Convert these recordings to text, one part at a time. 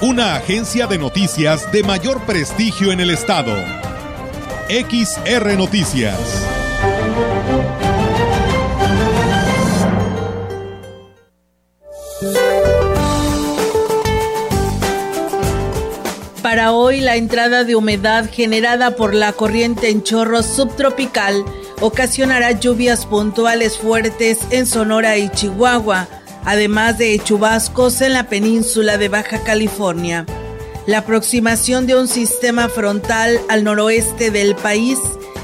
Una agencia de noticias de mayor prestigio en el estado. XR Noticias. Para hoy, la entrada de humedad generada por la corriente en chorro subtropical ocasionará lluvias puntuales fuertes en Sonora y Chihuahua, además de chubascos en la península de Baja California. La aproximación de un sistema frontal al noroeste del país,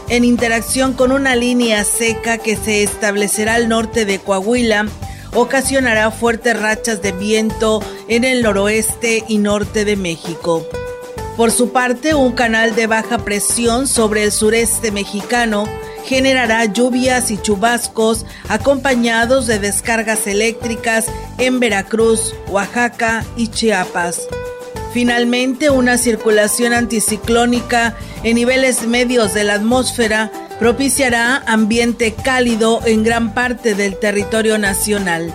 en interacción con una línea seca que se establecerá al norte de Coahuila, ocasionará fuertes rachas de viento en el noroeste y norte de México. Por su parte, un canal de baja presión sobre el sureste mexicano generará lluvias y chubascos acompañados de descargas eléctricas en Veracruz, Oaxaca y Chiapas. Finalmente, una circulación anticiclónica en niveles medios de la atmósfera propiciará ambiente cálido en gran parte del territorio nacional.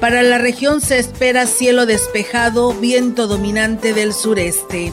Para la región se espera cielo despejado, viento dominante del sureste.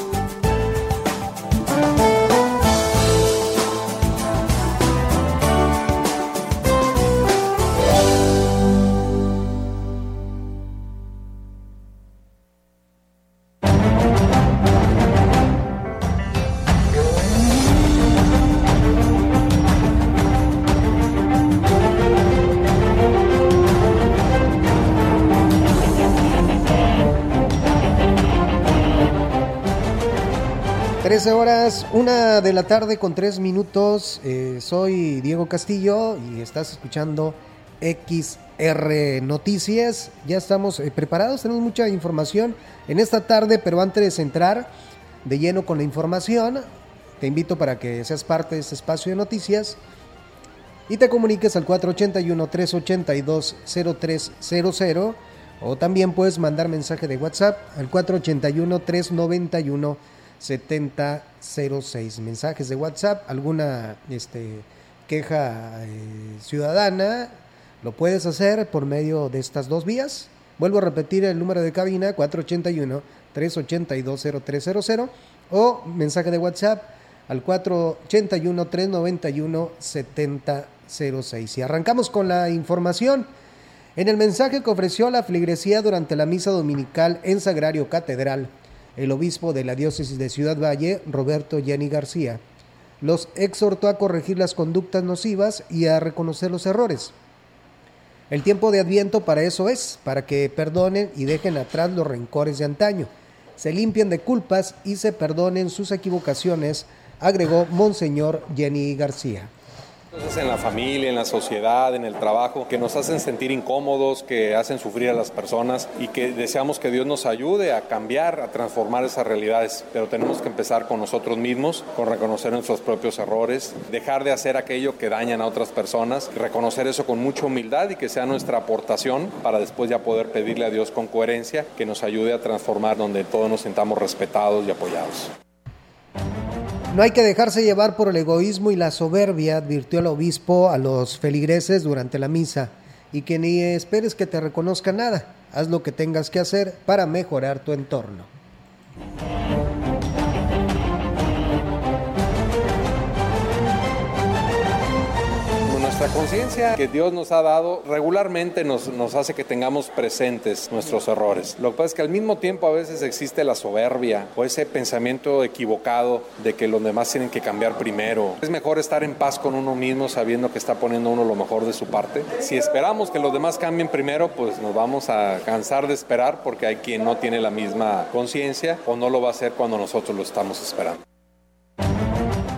Horas, una de la tarde con tres minutos. Eh, soy Diego Castillo y estás escuchando XR Noticias. Ya estamos eh, preparados, tenemos mucha información en esta tarde, pero antes de entrar de lleno con la información, te invito para que seas parte de este espacio de noticias y te comuniques al 481-382-0300 o también puedes mandar mensaje de WhatsApp al 481-391. 7006. Mensajes de WhatsApp, alguna este, queja eh, ciudadana, lo puedes hacer por medio de estas dos vías. Vuelvo a repetir el número de cabina 481-382-0300 o mensaje de WhatsApp al 481-391-7006. Y arrancamos con la información. En el mensaje que ofreció la fligresía durante la misa dominical en Sagrario Catedral, el obispo de la diócesis de Ciudad Valle, Roberto Yani García, los exhortó a corregir las conductas nocivas y a reconocer los errores. El tiempo de Adviento para eso es, para que perdonen y dejen atrás los rencores de antaño, se limpien de culpas y se perdonen sus equivocaciones, agregó Monseñor Jenny García. En la familia, en la sociedad, en el trabajo, que nos hacen sentir incómodos, que hacen sufrir a las personas y que deseamos que Dios nos ayude a cambiar, a transformar esas realidades. Pero tenemos que empezar con nosotros mismos, con reconocer nuestros propios errores, dejar de hacer aquello que dañan a otras personas, reconocer eso con mucha humildad y que sea nuestra aportación para después ya poder pedirle a Dios con coherencia que nos ayude a transformar donde todos nos sintamos respetados y apoyados. No hay que dejarse llevar por el egoísmo y la soberbia, advirtió el obispo a los feligreses durante la misa, y que ni esperes que te reconozca nada, haz lo que tengas que hacer para mejorar tu entorno. La conciencia que Dios nos ha dado regularmente nos, nos hace que tengamos presentes nuestros errores. Lo que pasa es que al mismo tiempo a veces existe la soberbia o ese pensamiento equivocado de que los demás tienen que cambiar primero. Es mejor estar en paz con uno mismo sabiendo que está poniendo uno lo mejor de su parte. Si esperamos que los demás cambien primero, pues nos vamos a cansar de esperar porque hay quien no tiene la misma conciencia o no lo va a hacer cuando nosotros lo estamos esperando.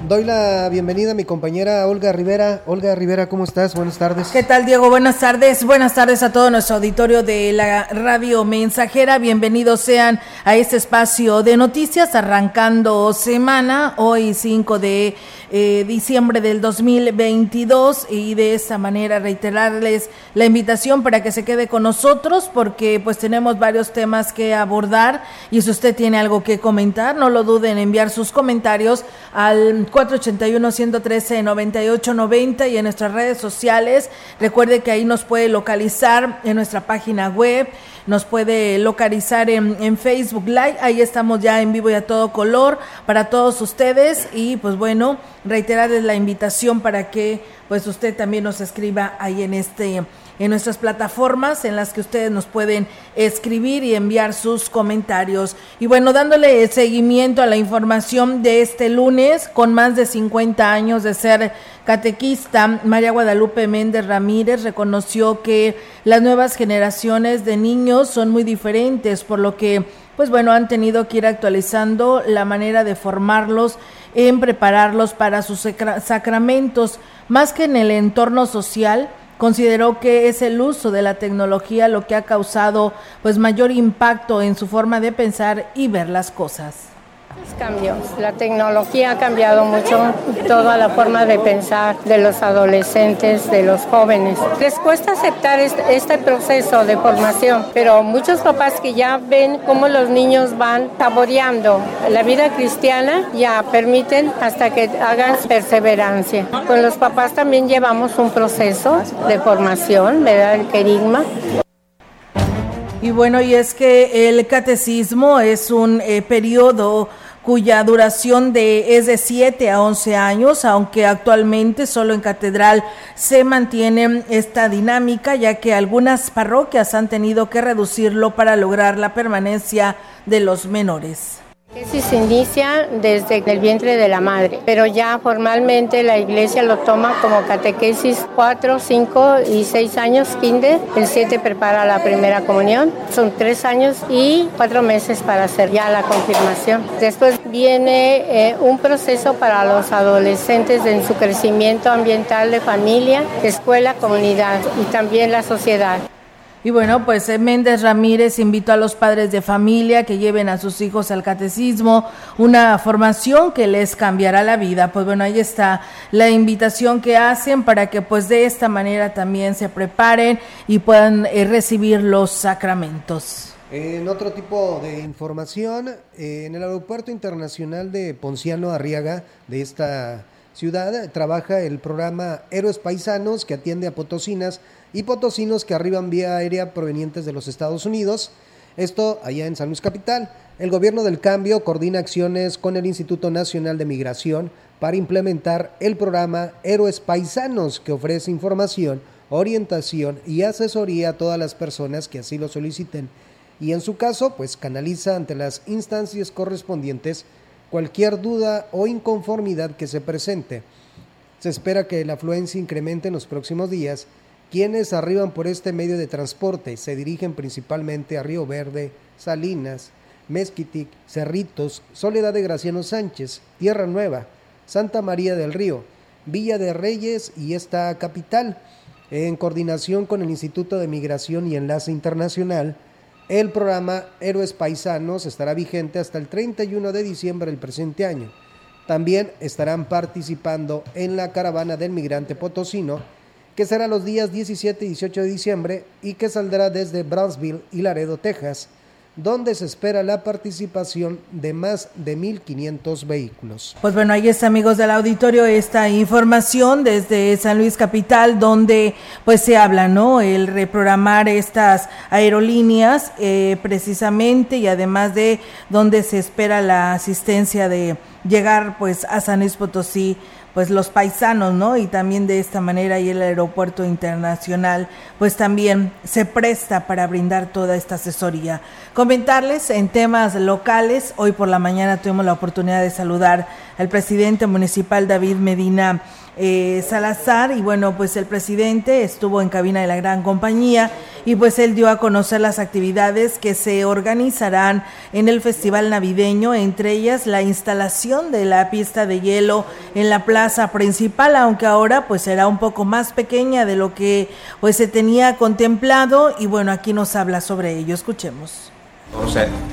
Doy la bienvenida a mi compañera Olga Rivera. Olga Rivera, ¿cómo estás? Buenas tardes. ¿Qué tal, Diego? Buenas tardes. Buenas tardes a todo nuestro auditorio de la radio mensajera. Bienvenidos sean a este espacio de noticias arrancando semana, hoy 5 de eh, diciembre del 2022 y de esta manera reiterarles la invitación para que se quede con nosotros porque pues tenemos varios temas que abordar y si usted tiene algo que comentar, no lo duden en enviar sus comentarios al 481-113-9890 y en nuestras redes sociales. Recuerde que ahí nos puede localizar en nuestra página web nos puede localizar en, en, Facebook Live, ahí estamos ya en vivo y a todo color para todos ustedes. Y pues bueno, reiterarles la invitación para que pues usted también nos escriba ahí en este en nuestras plataformas en las que ustedes nos pueden escribir y enviar sus comentarios. Y bueno, dándole seguimiento a la información de este lunes, con más de 50 años de ser catequista, María Guadalupe Méndez Ramírez reconoció que las nuevas generaciones de niños son muy diferentes, por lo que, pues bueno, han tenido que ir actualizando la manera de formarlos en prepararlos para sus sacramentos, más que en el entorno social. Consideró que es el uso de la tecnología lo que ha causado pues mayor impacto en su forma de pensar y ver las cosas. Cambios. La tecnología ha cambiado mucho toda la forma de pensar de los adolescentes, de los jóvenes. Les cuesta aceptar este, proceso de formación, pero muchos papás que ya ven cómo los niños van saboreando la vida cristiana ya permiten hasta que hagan perseverancia. Con los papás también llevamos un proceso de formación, ¿verdad? El querigma. Y bueno, y es que el catecismo es un eh, periodo cuya duración de, es de 7 a 11 años, aunque actualmente solo en catedral se mantiene esta dinámica, ya que algunas parroquias han tenido que reducirlo para lograr la permanencia de los menores. Se inicia desde el vientre de la madre, pero ya formalmente la iglesia lo toma como catequesis 4, 5 y 6 años, kinder. El 7 prepara la primera comunión. Son 3 años y 4 meses para hacer ya la confirmación. Después viene eh, un proceso para los adolescentes en su crecimiento ambiental de familia, escuela, comunidad y también la sociedad. Y bueno, pues eh, Méndez Ramírez invitó a los padres de familia que lleven a sus hijos al catecismo, una formación que les cambiará la vida. Pues bueno, ahí está la invitación que hacen para que pues de esta manera también se preparen y puedan eh, recibir los sacramentos. En otro tipo de información, eh, en el Aeropuerto Internacional de Ponciano Arriaga de esta ciudad trabaja el programa Héroes Paisanos que atiende a potosinas y potosinos que arriban vía aérea provenientes de los Estados Unidos. Esto allá en San Luis Capital. El gobierno del cambio coordina acciones con el Instituto Nacional de Migración para implementar el programa Héroes Paisanos que ofrece información, orientación y asesoría a todas las personas que así lo soliciten y en su caso pues canaliza ante las instancias correspondientes cualquier duda o inconformidad que se presente. Se espera que la afluencia incremente en los próximos días quienes arriban por este medio de transporte se dirigen principalmente a Río Verde, Salinas, Mezquitic, Cerritos, Soledad de Graciano Sánchez, Tierra Nueva, Santa María del Río, Villa de Reyes y esta capital. En coordinación con el Instituto de Migración y Enlace Internacional, el programa Héroes Paisanos estará vigente hasta el 31 de diciembre del presente año. También estarán participando en la caravana del migrante potosino que será los días 17 y 18 de diciembre y que saldrá desde Brownsville y Laredo, Texas, donde se espera la participación de más de 1.500 vehículos. Pues bueno, ahí está, amigos del auditorio, esta información desde San Luis Capital, donde pues se habla, ¿no? El reprogramar estas aerolíneas eh, precisamente y además de donde se espera la asistencia de llegar pues a San Luis Potosí pues los paisanos, ¿no? Y también de esta manera y el aeropuerto internacional, pues también se presta para brindar toda esta asesoría. Comentarles en temas locales, hoy por la mañana tuvimos la oportunidad de saludar al presidente municipal David Medina eh, Salazar. Y bueno, pues el presidente estuvo en cabina de la gran compañía y pues él dio a conocer las actividades que se organizarán en el festival navideño, entre ellas la instalación de la pista de hielo en la plaza principal, aunque ahora pues será un poco más pequeña de lo que pues se tenía contemplado. Y bueno, aquí nos habla sobre ello, escuchemos.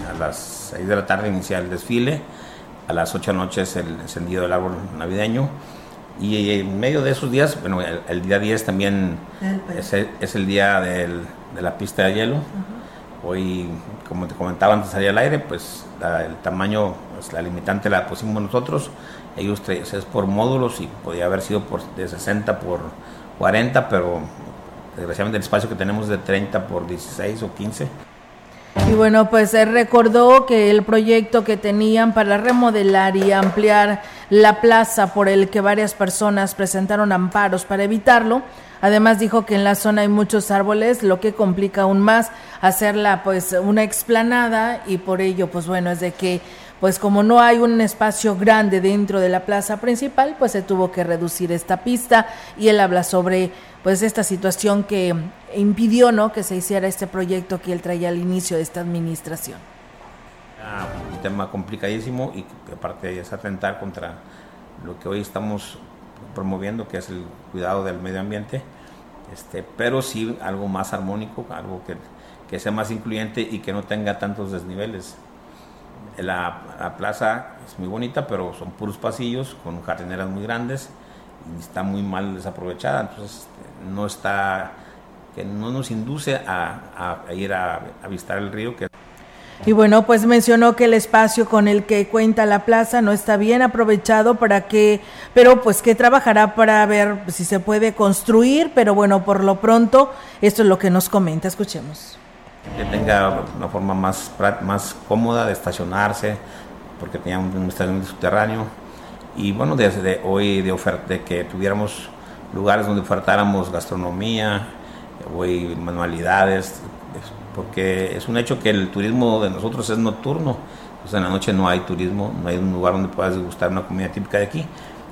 a las 6 de la tarde inicia el desfile, a las 8 de la noche es el encendido del árbol navideño y en medio de esos días, bueno, el, día 10 también es el, es el día del, de la pista de hielo. Hoy, como te comentaba antes salir al aire, pues el tamaño, pues, la limitante la pusimos nosotros. Ellos es por módulos y podía haber sido por, de 60 por 40, pero desgraciadamente el espacio que tenemos es de 30 por 16 o 15. Y bueno, pues recordó que el proyecto que tenían para remodelar y ampliar la plaza por el que varias personas presentaron amparos para evitarlo, Además dijo que en la zona hay muchos árboles, lo que complica aún más hacerla pues una explanada y por ello pues bueno es de que pues como no hay un espacio grande dentro de la plaza principal, pues se tuvo que reducir esta pista y él habla sobre pues esta situación que impidió no que se hiciera este proyecto que él traía al inicio de esta administración. Un tema complicadísimo y que aparte es atentar contra lo que hoy estamos promoviendo, que es el cuidado del medio ambiente, este, pero sí algo más armónico, algo que, que sea más incluyente y que no tenga tantos desniveles. La, plaza es muy bonita, pero son puros pasillos con jardineras muy grandes y está muy mal desaprovechada, entonces este, no está, que no nos induce a, ir a, a visitar el río, que y bueno, pues mencionó que el espacio con el que cuenta la plaza no está bien aprovechado para que, pero pues que trabajará para ver si se puede construir, pero bueno, por lo pronto, esto es lo que nos comenta, escuchemos. Que tenga una forma más, más cómoda de estacionarse, porque tenía un estacionamiento subterráneo. Y bueno, desde hoy de oferta, de que tuviéramos lugares donde ofertáramos gastronomía, hoy manualidades, porque es un hecho que el turismo de nosotros es nocturno, pues en la noche no hay turismo, no hay un lugar donde puedas degustar una comida típica de aquí.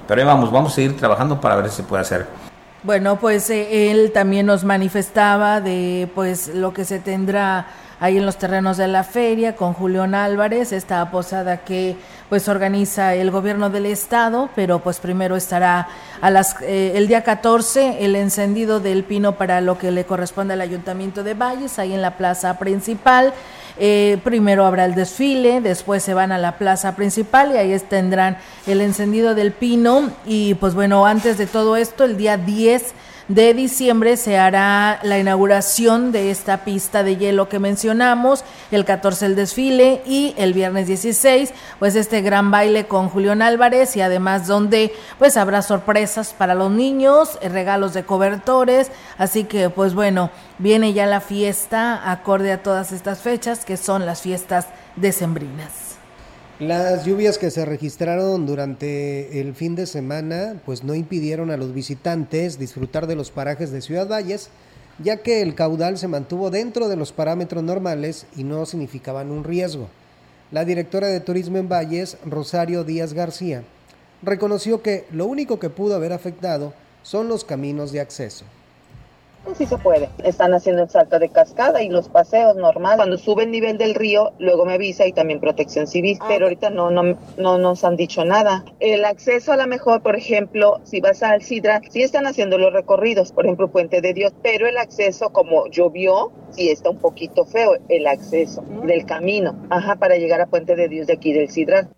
Pero ahí vamos, vamos a seguir trabajando para ver si se puede hacer. Bueno, pues eh, él también nos manifestaba de pues lo que se tendrá ahí en los terrenos de la feria con Julián Álvarez, esta posada que pues organiza el gobierno del estado, pero pues primero estará a las eh, el día 14 el encendido del pino para lo que le corresponde al Ayuntamiento de Valles, ahí en la plaza principal. Eh, primero habrá el desfile, después se van a la plaza principal y ahí tendrán el encendido del pino. Y pues bueno, antes de todo esto, el día 10 de diciembre se hará la inauguración de esta pista de hielo que mencionamos, el 14 el desfile y el viernes 16 pues este gran baile con Julián Álvarez y además donde pues habrá sorpresas para los niños, eh, regalos de cobertores, así que pues bueno, viene ya la fiesta acorde a todas estas fechas que son las fiestas decembrinas. Las lluvias que se registraron durante el fin de semana pues no impidieron a los visitantes disfrutar de los parajes de Ciudad Valles, ya que el caudal se mantuvo dentro de los parámetros normales y no significaban un riesgo. La directora de Turismo en Valles, Rosario Díaz García, reconoció que lo único que pudo haber afectado son los caminos de acceso. Sí se puede. Están haciendo el salto de cascada y los paseos normal. Cuando sube el nivel del río, luego me avisa y también protección civil. Ah, pero ahorita no, no, no nos han dicho nada. El acceso a la mejor, por ejemplo, si vas al Sidra, sí están haciendo los recorridos, por ejemplo, Puente de Dios, pero el acceso, como llovió, sí está un poquito feo el acceso mm. del camino. Ajá, para llegar a Puente de Dios de aquí del Sidra.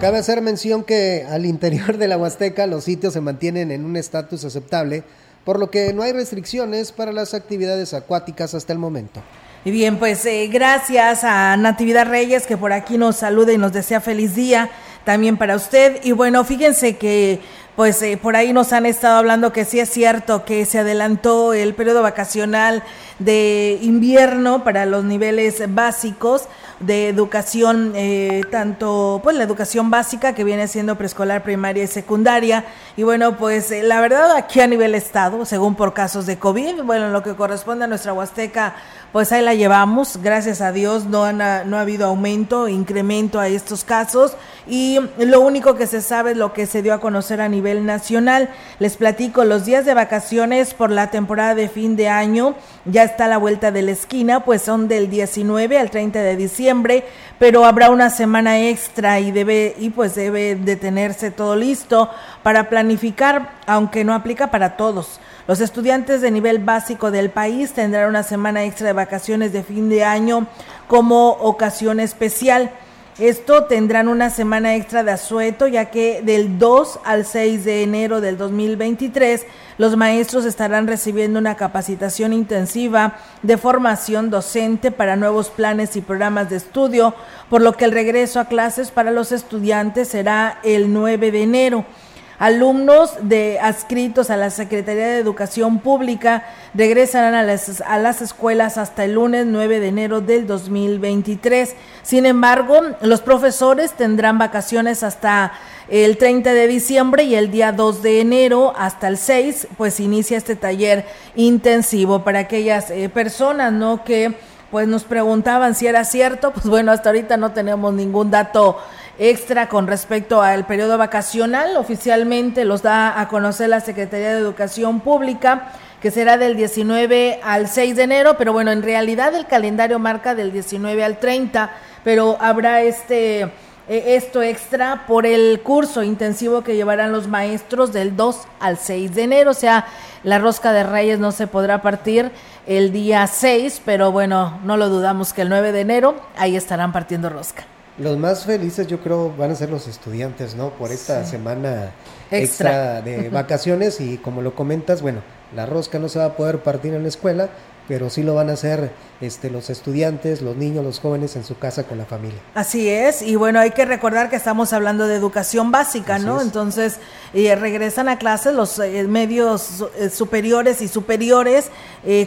Cabe hacer mención que al interior de la Huasteca los sitios se mantienen en un estatus aceptable por lo que no hay restricciones para las actividades acuáticas hasta el momento. Y bien, pues eh, gracias a Natividad Reyes que por aquí nos saluda y nos desea feliz día también para usted. Y bueno, fíjense que pues eh, por ahí nos han estado hablando que sí es cierto que se adelantó el periodo vacacional de invierno para los niveles básicos de educación, eh, tanto pues la educación básica que viene siendo preescolar, primaria y secundaria. Y bueno, pues eh, la verdad aquí a nivel estado, según por casos de COVID, bueno, lo que corresponde a nuestra Huasteca, pues ahí la llevamos, gracias a Dios no, han, no ha habido aumento, incremento a estos casos y lo único que se sabe es lo que se dio a conocer a nivel nacional. Les platico, los días de vacaciones por la temporada de fin de año ya está a la vuelta de la esquina, pues son del 19 al 30 de diciembre, pero habrá una semana extra y debe y pues debe de tenerse todo listo para planificar, aunque no aplica para todos. Los estudiantes de nivel básico del país tendrán una semana extra de vacaciones de fin de año como ocasión especial. Esto tendrán una semana extra de asueto, ya que del 2 al 6 de enero del 2023 los maestros estarán recibiendo una capacitación intensiva de formación docente para nuevos planes y programas de estudio, por lo que el regreso a clases para los estudiantes será el 9 de enero. Alumnos de adscritos a la Secretaría de Educación Pública regresarán a las, a las escuelas hasta el lunes 9 de enero del 2023. Sin embargo, los profesores tendrán vacaciones hasta el 30 de diciembre y el día 2 de enero hasta el 6, pues inicia este taller intensivo para aquellas eh, personas, ¿no? Que pues nos preguntaban si era cierto, pues bueno, hasta ahorita no tenemos ningún dato extra con respecto al periodo vacacional. Oficialmente los da a conocer la Secretaría de Educación Pública, que será del 19 al 6 de enero, pero bueno, en realidad el calendario marca del 19 al 30, pero habrá este e, esto extra por el curso intensivo que llevarán los maestros del 2 al 6 de enero, o sea, la rosca de Reyes no se podrá partir el día 6, pero bueno, no lo dudamos que el 9 de enero ahí estarán partiendo rosca. Los más felices yo creo van a ser los estudiantes, ¿no? Por esta semana extra de vacaciones y como lo comentas, bueno, la rosca no se va a poder partir en la escuela, pero sí lo van a hacer este, los estudiantes, los niños, los jóvenes en su casa con la familia. Así es, y bueno, hay que recordar que estamos hablando de educación básica, ¿no? Entonces, eh, regresan a clases los eh, medios eh, superiores y superiores,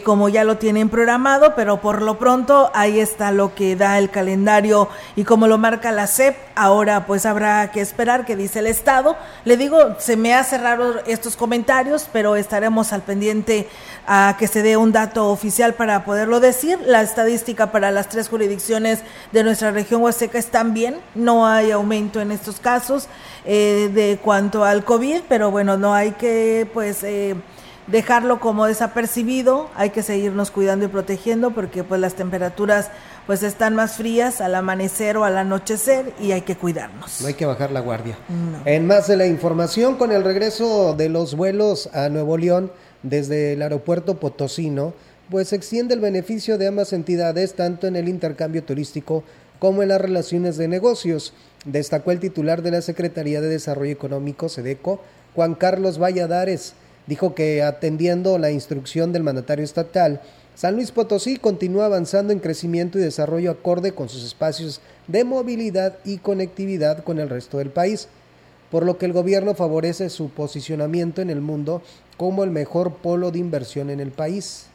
como ya lo tienen programado, pero por lo pronto ahí está lo que da el calendario y como lo marca la SEP, ahora pues habrá que esperar que dice el Estado. Le digo, se me hace raro estos comentarios, pero estaremos al pendiente a que se dé un dato oficial para poderlo decir. La estadística para las tres jurisdicciones de nuestra región huasteca están bien, no hay aumento en estos casos eh, de cuanto al COVID, pero bueno, no hay que pues eh, dejarlo como desapercibido, hay que seguirnos cuidando y protegiendo porque pues las temperaturas pues están más frías al amanecer o al anochecer y hay que cuidarnos. No hay que bajar la guardia. En más de la información, con el regreso de los vuelos a Nuevo León, desde el aeropuerto Potosino, pues extiende el beneficio de ambas entidades tanto en el intercambio turístico como en las relaciones de negocios, destacó el titular de la Secretaría de Desarrollo Económico, SEDECO, Juan Carlos Valladares. Dijo que atendiendo la instrucción del mandatario estatal, San Luis Potosí continúa avanzando en crecimiento y desarrollo acorde con sus espacios de movilidad y conectividad con el resto del país, por lo que el gobierno favorece su posicionamiento en el mundo como el mejor polo de inversión en el país.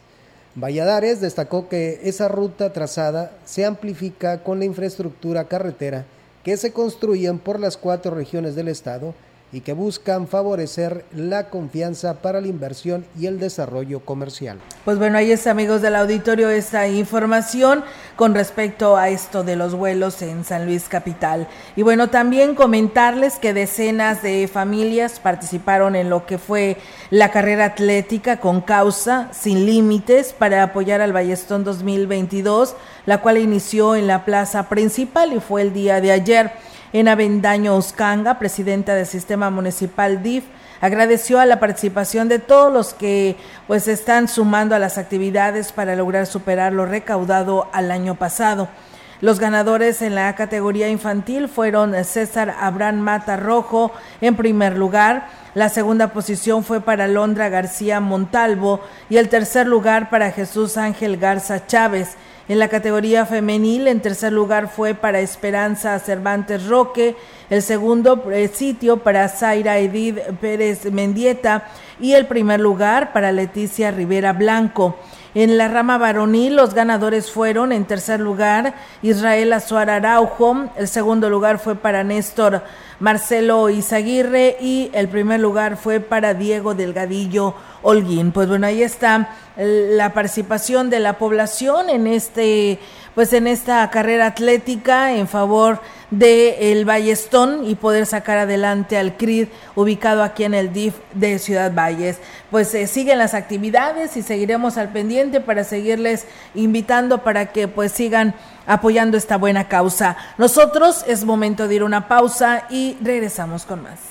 Valladares destacó que esa ruta trazada se amplifica con la infraestructura carretera que se construyen por las cuatro regiones del estado y que buscan favorecer la confianza para la inversión y el desarrollo comercial. Pues bueno, ahí está amigos del auditorio esta información con respecto a esto de los vuelos en San Luis Capital. Y bueno, también comentarles que decenas de familias participaron en lo que fue la carrera atlética con causa sin límites para apoyar al Ballestón 2022, la cual inició en la plaza principal y fue el día de ayer. En Avendaño Oscanga, presidenta del Sistema Municipal DIF, agradeció a la participación de todos los que pues están sumando a las actividades para lograr superar lo recaudado al año pasado. Los ganadores en la categoría infantil fueron César Abraham Mata Rojo en primer lugar, la segunda posición fue para Londra García Montalvo y el tercer lugar para Jesús Ángel Garza Chávez. En la categoría femenil, en tercer lugar fue para Esperanza Cervantes Roque, el segundo eh, sitio para Zaira Edith Pérez Mendieta y el primer lugar para Leticia Rivera Blanco. En la rama varonil, los ganadores fueron, en tercer lugar, Israel Azuar Araujo, el segundo lugar fue para Néstor Marcelo Izaguirre y el primer lugar fue para Diego Delgadillo Holguín. Pues bueno, ahí está la participación de la población en este pues en esta carrera atlética en favor de el Ballestón y poder sacar adelante al CRID ubicado aquí en el DIF de Ciudad Valles. Pues eh, siguen las actividades y seguiremos al pendiente para seguirles invitando para que pues sigan apoyando esta buena causa. Nosotros es momento de ir una pausa y regresamos con más.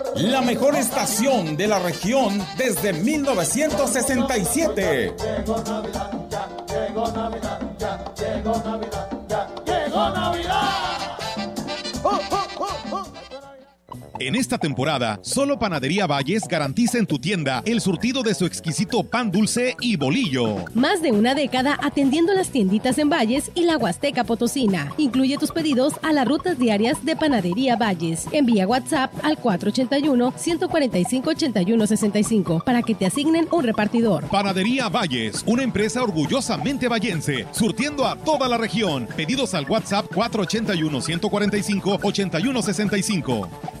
la mejor estación de la región desde 1967. Llegó Navidad, ya llegó Navidad, ya llegó Navidad, ya llegó Navidad. En esta temporada, solo Panadería Valles garantiza en tu tienda el surtido de su exquisito pan dulce y bolillo. Más de una década atendiendo las tienditas en Valles y la Huasteca Potosina. Incluye tus pedidos a las rutas diarias de Panadería Valles. Envía WhatsApp al 481-145-8165 para que te asignen un repartidor. Panadería Valles, una empresa orgullosamente vallense, surtiendo a toda la región. Pedidos al WhatsApp 481-145-8165.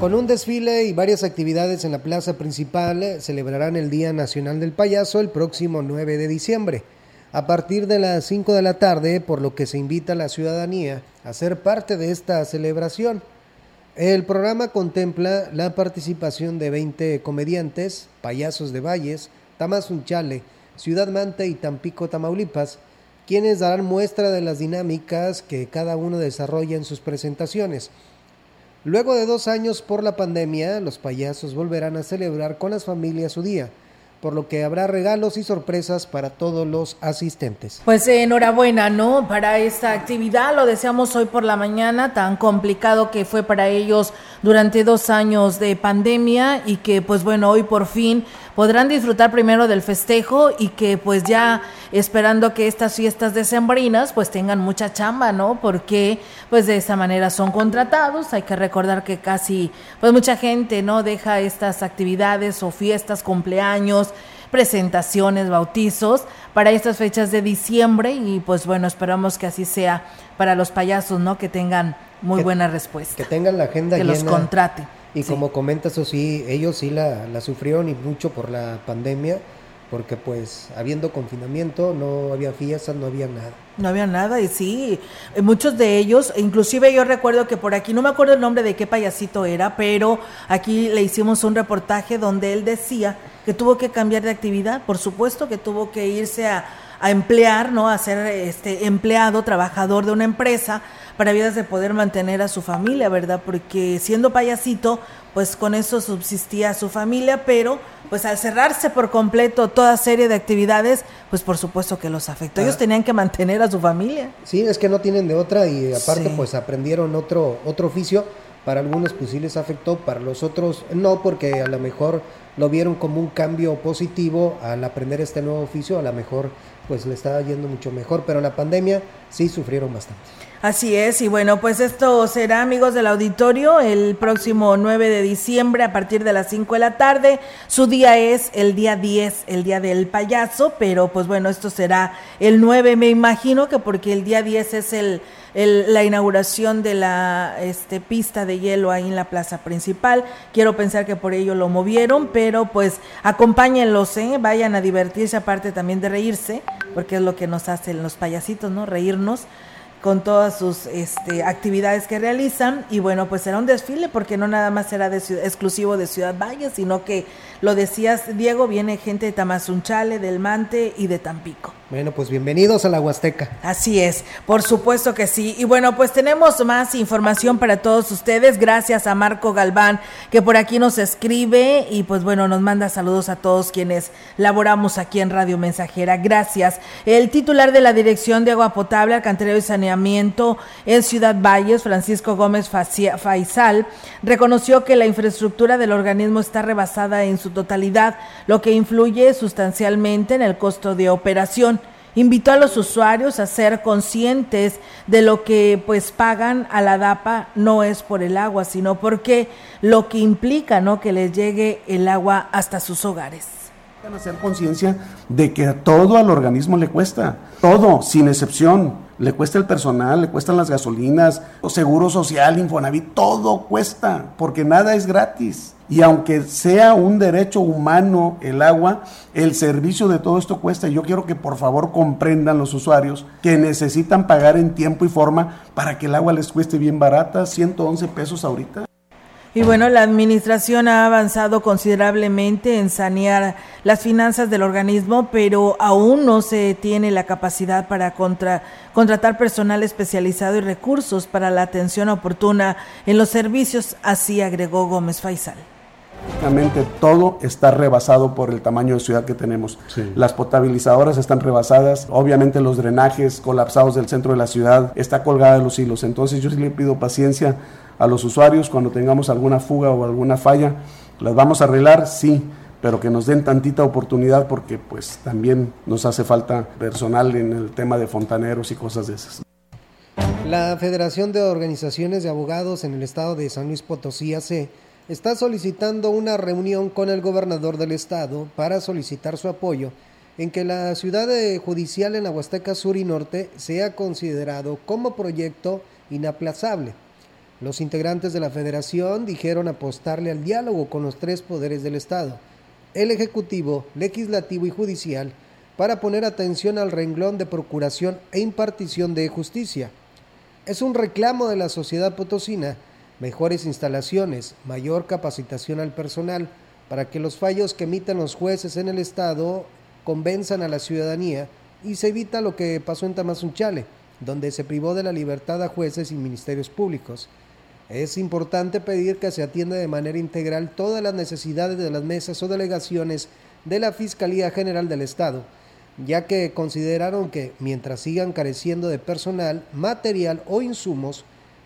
Con un desfile y varias actividades en la plaza principal, celebrarán el Día Nacional del Payaso el próximo 9 de diciembre, a partir de las 5 de la tarde, por lo que se invita a la ciudadanía a ser parte de esta celebración. El programa contempla la participación de 20 comediantes, payasos de Valles, Tamazunchale, Ciudad Manta y Tampico, Tamaulipas, quienes darán muestra de las dinámicas que cada uno desarrolla en sus presentaciones. Luego de dos años por la pandemia, los payasos volverán a celebrar con las familias su día, por lo que habrá regalos y sorpresas para todos los asistentes. Pues enhorabuena, ¿no? Para esta actividad, lo deseamos hoy por la mañana, tan complicado que fue para ellos durante dos años de pandemia y que pues bueno, hoy por fin podrán disfrutar primero del festejo y que pues ya esperando que estas fiestas decembrinas pues tengan mucha chamba, ¿no? Porque pues de esa manera son contratados, hay que recordar que casi pues mucha gente, ¿no? Deja estas actividades o fiestas, cumpleaños, presentaciones, bautizos para estas fechas de diciembre y pues bueno, esperamos que así sea para los payasos, ¿no? Que tengan muy buena respuesta. Que tengan la agenda que los contrate. Y como comentas, eso sí, ellos sí la, la sufrieron y mucho por la pandemia, porque pues habiendo confinamiento no había fiestas, no había nada. No había nada y sí, eh, muchos de ellos, inclusive yo recuerdo que por aquí, no me acuerdo el nombre de qué payasito era, pero aquí le hicimos un reportaje donde él decía que tuvo que cambiar de actividad, por supuesto que tuvo que irse a, a emplear, ¿no? A ser este empleado, trabajador de una empresa para vidas de poder mantener a su familia, ¿verdad? Porque siendo payasito, pues con eso subsistía su familia, pero pues al cerrarse por completo toda serie de actividades, pues por supuesto que los afectó. Ellos ah. tenían que mantener a su familia. Sí, es que no tienen de otra y aparte pues aprendieron otro otro oficio. Para algunos pues sí les afectó, para los otros no, porque a lo mejor lo vieron como un cambio positivo al aprender este nuevo oficio, a lo mejor pues le estaba yendo mucho mejor, pero la pandemia sí sufrieron bastante. Así es, y bueno, pues esto será, amigos del auditorio, el próximo 9 de diciembre a partir de las 5 de la tarde. Su día es el día 10, el día del payaso, pero pues bueno, esto será el 9, me imagino que porque el día 10 es el, la inauguración de la este, pista de hielo ahí en la plaza principal. Quiero pensar que por ello lo movieron, pero pues acompáñenlos, ¿eh? vayan a divertirse, aparte también de reírse, porque es lo que nos hacen los payasitos, ¿no? Reírnos con todas sus este, actividades que realizan. Y bueno pues será un desfile porque no nada más será de, exclusivo de Ciudad Valle sino que lo decías Diego viene gente de Tamazunchale del Mante y de Tampico bueno, pues bienvenidos a la Huasteca. Así es, por supuesto que sí. Y bueno, pues tenemos más información para todos ustedes. Gracias a Marco Galván, que por aquí nos escribe y pues bueno, nos manda saludos a todos quienes laboramos aquí en Radio Mensajera. Gracias. El titular de la Dirección de Agua Potable, Alcantarillado y Saneamiento en Ciudad Valles, Francisco Gómez Faisal, reconoció que la infraestructura del organismo está rebasada en su totalidad, lo que influye sustancialmente en el costo de operación invitó a los usuarios a ser conscientes de lo que pues pagan a la DAPA no es por el agua, sino porque lo que implica, ¿no? que les llegue el agua hasta sus hogares. Hacer conciencia de que todo al organismo le cuesta, todo, sin excepción. Le cuesta el personal, le cuestan las gasolinas, seguro social, Infonavit, todo cuesta, porque nada es gratis. Y aunque sea un derecho humano el agua, el servicio de todo esto cuesta. Yo quiero que por favor comprendan los usuarios que necesitan pagar en tiempo y forma para que el agua les cueste bien barata, 111 pesos ahorita. Y bueno, la administración ha avanzado considerablemente en sanear las finanzas del organismo, pero aún no se tiene la capacidad para contra, contratar personal especializado y recursos para la atención oportuna en los servicios, así agregó Gómez Faisal. Prácticamente todo está rebasado por el tamaño de ciudad que tenemos. Las potabilizadoras están rebasadas, obviamente los drenajes colapsados del centro de la ciudad está colgada de los hilos. Entonces yo sí le pido paciencia a los usuarios cuando tengamos alguna fuga o alguna falla, las vamos a arreglar, sí, pero que nos den tantita oportunidad porque pues también nos hace falta personal en el tema de fontaneros y cosas de esas. La Federación de Organizaciones de Abogados en el estado de San Luis Potosí hace está solicitando una reunión con el gobernador del estado para solicitar su apoyo en que la ciudad judicial en Aguasteca Sur y Norte sea considerado como proyecto inaplazable. Los integrantes de la federación dijeron apostarle al diálogo con los tres poderes del Estado, el Ejecutivo, Legislativo y Judicial, para poner atención al renglón de procuración e impartición de justicia. Es un reclamo de la sociedad potosina mejores instalaciones, mayor capacitación al personal, para que los fallos que emitan los jueces en el Estado convenzan a la ciudadanía y se evita lo que pasó en Tamazunchale, donde se privó de la libertad a jueces y ministerios públicos. Es importante pedir que se atienda de manera integral todas las necesidades de las mesas o delegaciones de la Fiscalía General del Estado, ya que consideraron que mientras sigan careciendo de personal, material o insumos,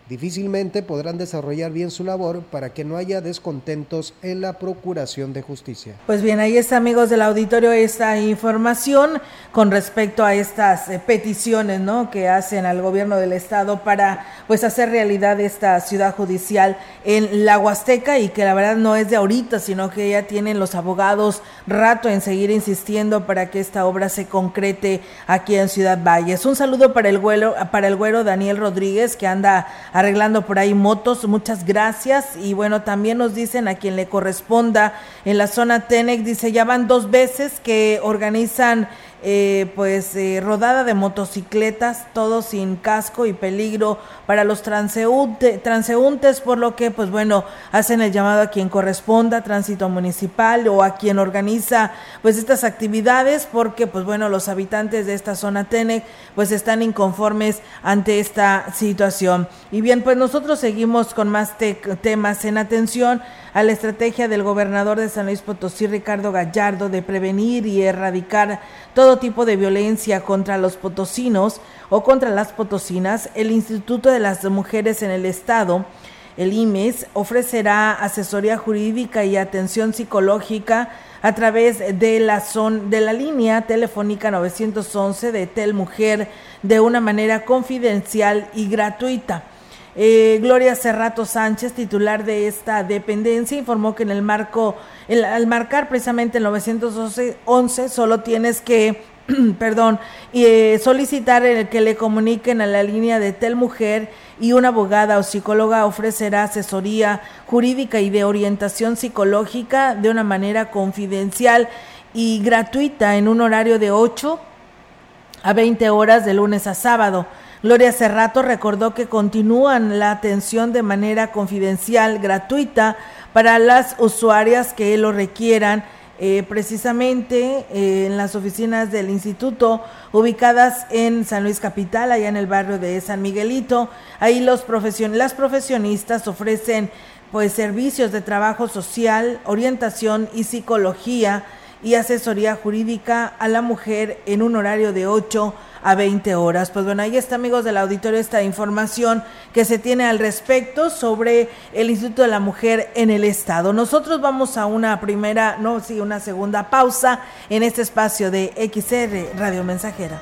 difícilmente podrán desarrollar bien su labor para que no haya descontentos en la procuración de justicia. Pues bien, ahí está amigos del auditorio esta información con respecto a estas eh, peticiones, ¿no? que hacen al gobierno del estado para pues hacer realidad esta ciudad judicial en la Huasteca y que la verdad no es de ahorita, sino que ya tienen los abogados rato en seguir insistiendo para que esta obra se concrete aquí en Ciudad Valles. Un saludo para el güero para el güero Daniel Rodríguez que anda arreglando por ahí motos. Muchas gracias. Y bueno, también nos dicen a quien le corresponda en la zona Tenec, dice, ya van dos veces que organizan eh, pues eh, rodada de motocicletas, todo sin casco y peligro para los transeúnte, transeúntes, por lo que pues bueno, hacen el llamado a quien corresponda, tránsito municipal o a quien organiza pues estas actividades, porque pues bueno, los habitantes de esta zona Tenec pues están inconformes ante esta situación. Y bien, pues nosotros seguimos con más temas en atención a la estrategia del gobernador de San Luis Potosí, Ricardo Gallardo, de prevenir y erradicar todo tipo de violencia contra los potosinos o contra las potosinas, el Instituto de las Mujeres en el Estado, el IMES, ofrecerá asesoría jurídica y atención psicológica a través de la, son, de la línea telefónica 911 de Tel Mujer de una manera confidencial y gratuita. Eh, Gloria Cerrato Sánchez, titular de esta dependencia, informó que en el marco, al marcar precisamente el 911, solo tienes que perdón, eh, solicitar el que le comuniquen a la línea de Tel Mujer y una abogada o psicóloga ofrecerá asesoría jurídica y de orientación psicológica de una manera confidencial y gratuita en un horario de 8 a 20 horas de lunes a sábado. Gloria Cerrato recordó que continúan la atención de manera confidencial, gratuita, para las usuarias que lo requieran, eh, precisamente eh, en las oficinas del instituto ubicadas en San Luis Capital, allá en el barrio de San Miguelito. Ahí los profesion las profesionistas ofrecen pues servicios de trabajo social, orientación y psicología y asesoría jurídica a la mujer en un horario de 8 a 20 horas. Pues bueno, ahí está, amigos del auditorio, esta información que se tiene al respecto sobre el Instituto de la Mujer en el Estado. Nosotros vamos a una primera, no, sí, una segunda pausa en este espacio de XR Radio Mensajera.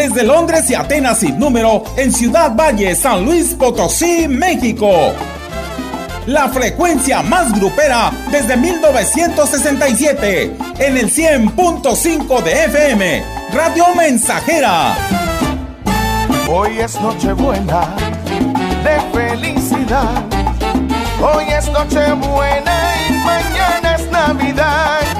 desde Londres y Atenas sin número en Ciudad Valle, San Luis Potosí, México. La frecuencia más grupera desde 1967 en el 100.5 de FM, Radio Mensajera. Hoy es Nochebuena de felicidad. Hoy es Nochebuena y mañana es Navidad.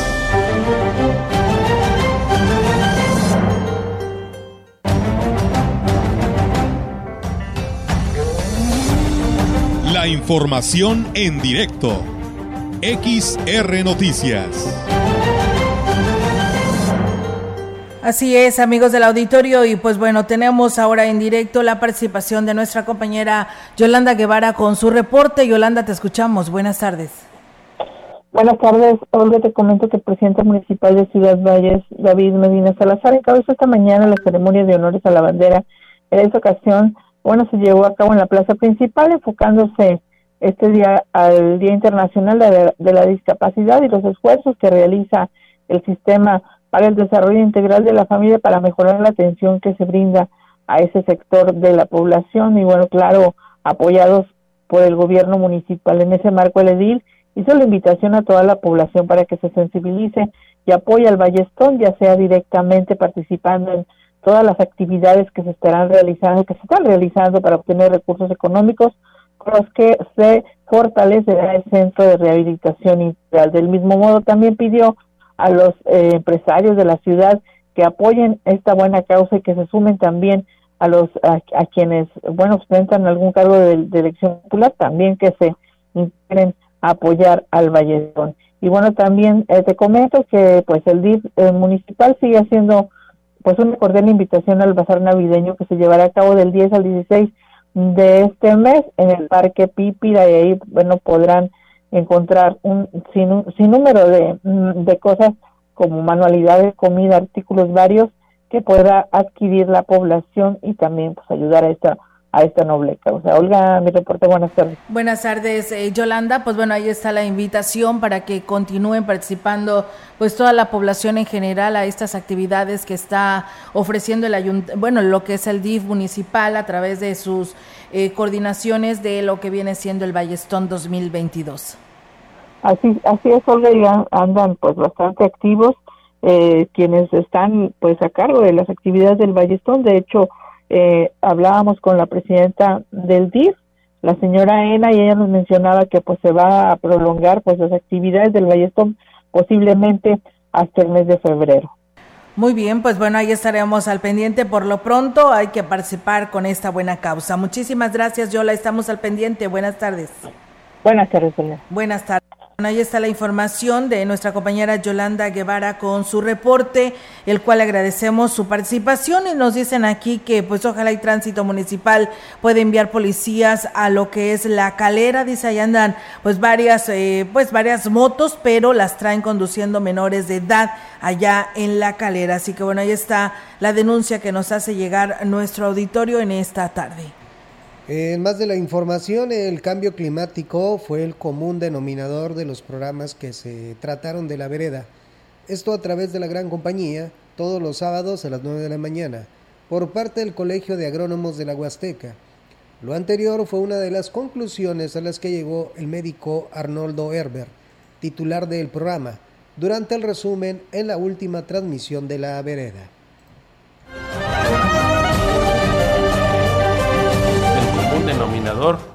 La información en directo. XR Noticias. Así es, amigos del auditorio, y pues bueno, tenemos ahora en directo la participación de nuestra compañera Yolanda Guevara con su reporte. Yolanda, te escuchamos. Buenas tardes. Buenas tardes, Olga, te comento que el presidente municipal de Ciudad Valles, David Medina Salazar, encabezó esta mañana la ceremonia de honores a la bandera. En esta ocasión, bueno, se llevó a cabo en la plaza principal, enfocándose este día al Día Internacional de, de la Discapacidad y los esfuerzos que realiza el sistema para el desarrollo integral de la familia para mejorar la atención que se brinda a ese sector de la población y bueno, claro, apoyados por el gobierno municipal. En ese marco el edil hizo la invitación a toda la población para que se sensibilice y apoye al Ballestón, ya sea directamente participando en todas las actividades que se estarán realizando, que se están realizando para obtener recursos económicos con los que se fortalecerá el centro de rehabilitación integral. Del mismo modo, también pidió a los eh, empresarios de la ciudad que apoyen esta buena causa y que se sumen también a los a, quienes bueno ostentan algún cargo de, elección popular también que se a apoyar al Valledón y bueno también eh, te comento que pues el DIF eh, municipal sigue haciendo pues una cordial invitación al bazar navideño que se llevará a cabo del 10 al 16 de este mes en el Parque Pípira y ahí bueno podrán encontrar un sin, número de, mm, de cosas como manualidades, comida, artículos varios que pueda adquirir la población y también pues ayudar a esta a esta noble causa. Olga, mi reporte, buenas tardes. Buenas tardes, eh, Yolanda. Pues bueno, ahí está la invitación para que continúen participando pues toda la población en general a estas actividades que está ofreciendo el ayuntamiento, bueno, lo que es el DIF municipal a través de sus eh, coordinaciones de lo que viene siendo el Ballestón 2022. Así, así es, Olga, y andan pues bastante activos eh, quienes están pues a cargo de las actividades del Ballestón. De hecho, eh, hablábamos con la presidenta del DIF, la señora Ena, y ella nos mencionaba que pues se va a prolongar pues las actividades del Ballestón posiblemente hasta el mes de febrero. Muy bien, pues bueno, ahí estaremos al pendiente. Por lo pronto hay que participar con esta buena causa. Muchísimas gracias, Yola. Estamos al pendiente. Buenas tardes. Buenas tardes, Buenas tardes. Ahí está la información de nuestra compañera Yolanda Guevara con su reporte, el cual agradecemos su participación y nos dicen aquí que pues ojalá y tránsito municipal puede enviar policías a lo que es la calera, dice ahí andan pues varias eh, pues varias motos, pero las traen conduciendo menores de edad allá en la calera. Así que bueno, ahí está la denuncia que nos hace llegar nuestro auditorio en esta tarde. En más de la información, el cambio climático fue el común denominador de los programas que se trataron de la vereda. Esto a través de la gran compañía, todos los sábados a las 9 de la mañana, por parte del Colegio de Agrónomos de la Huasteca. Lo anterior fue una de las conclusiones a las que llegó el médico Arnoldo Herber, titular del programa, durante el resumen en la última transmisión de la vereda.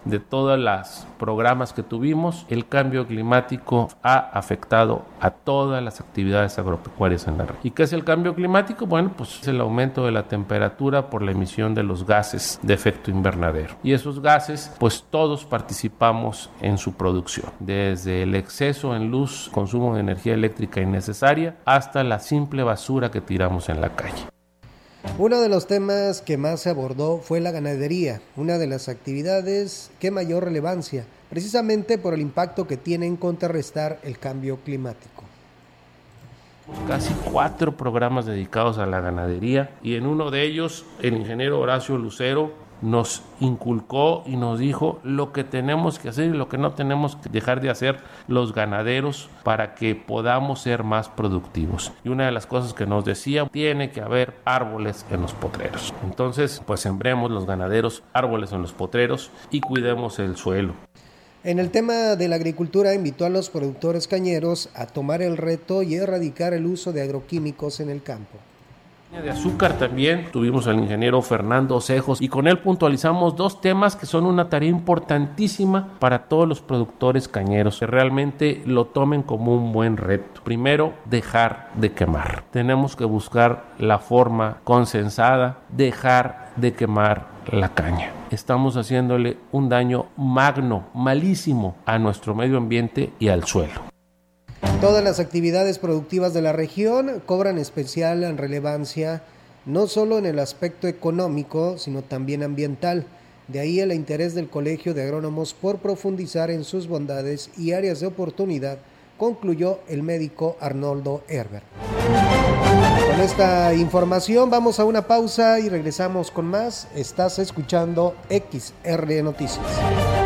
De todos los programas que tuvimos, el cambio climático ha afectado a todas las actividades agropecuarias en la región. ¿Y qué es el cambio climático? Bueno, pues es el aumento de la temperatura por la emisión de los gases de efecto invernadero. Y esos gases, pues todos participamos en su producción, desde el exceso en luz, consumo de energía eléctrica innecesaria, hasta la simple basura que tiramos en la calle. Uno de los temas que más se abordó fue la ganadería, una de las actividades que mayor relevancia, precisamente por el impacto que tiene en contrarrestar el cambio climático. Casi cuatro programas dedicados a la ganadería y en uno de ellos el ingeniero Horacio Lucero nos inculcó y nos dijo lo que tenemos que hacer y lo que no tenemos que dejar de hacer los ganaderos para que podamos ser más productivos. Y una de las cosas que nos decía, tiene que haber árboles en los potreros. Entonces, pues sembremos los ganaderos árboles en los potreros y cuidemos el suelo. En el tema de la agricultura invitó a los productores cañeros a tomar el reto y erradicar el uso de agroquímicos en el campo De azúcar también tuvimos al ingeniero Fernando Cejos y con él puntualizamos dos temas que son una tarea importantísima para todos los productores cañeros que realmente lo tomen como un buen reto. Primero, dejar de quemar. Tenemos que buscar la forma consensada, dejar de quemar la caña. Estamos haciéndole un daño magno, malísimo a nuestro medio ambiente y al suelo. Todas las actividades productivas de la región cobran especial relevancia no solo en el aspecto económico, sino también ambiental. De ahí el interés del Colegio de Agrónomos por profundizar en sus bondades y áreas de oportunidad, concluyó el médico Arnoldo Herber. Con esta información vamos a una pausa y regresamos con más. Estás escuchando XR Noticias.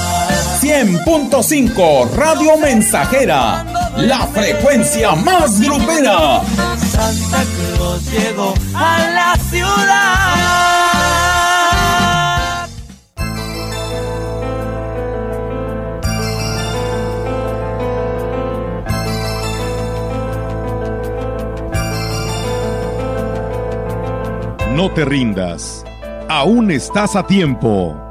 100.5 Radio Mensajera, la frecuencia más grupera. Santa Claus llegó a la ciudad. No te rindas. Aún estás a tiempo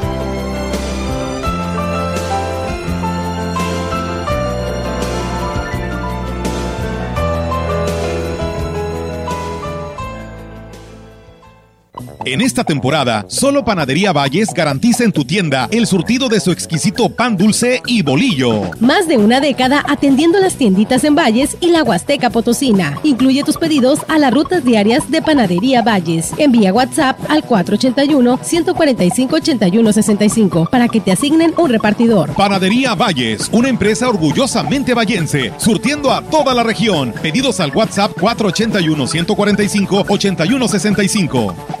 En esta temporada, solo Panadería Valles garantiza en tu tienda el surtido de su exquisito pan dulce y bolillo. Más de una década atendiendo las tienditas en Valles y la Huasteca Potosina. Incluye tus pedidos a las rutas diarias de Panadería Valles. Envía WhatsApp al 481-145-8165 para que te asignen un repartidor. Panadería Valles, una empresa orgullosamente vallense, surtiendo a toda la región. Pedidos al WhatsApp 481-145-8165.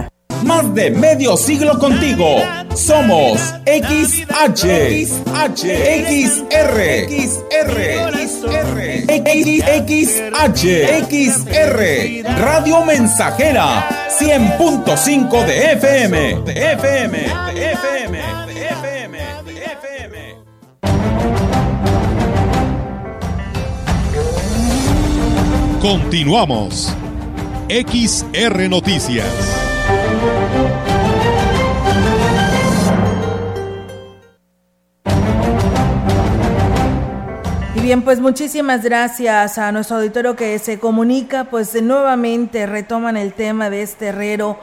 Más de medio siglo contigo. Somos XH, XH, XR, XR, XH, XR, Radio Mensajera, 100.5 de FM, de FM, de FM, de FM, de FM. Continuamos. XR Noticias. Bien, pues muchísimas gracias a nuestro auditorio que se comunica, pues nuevamente retoman el tema de este herrero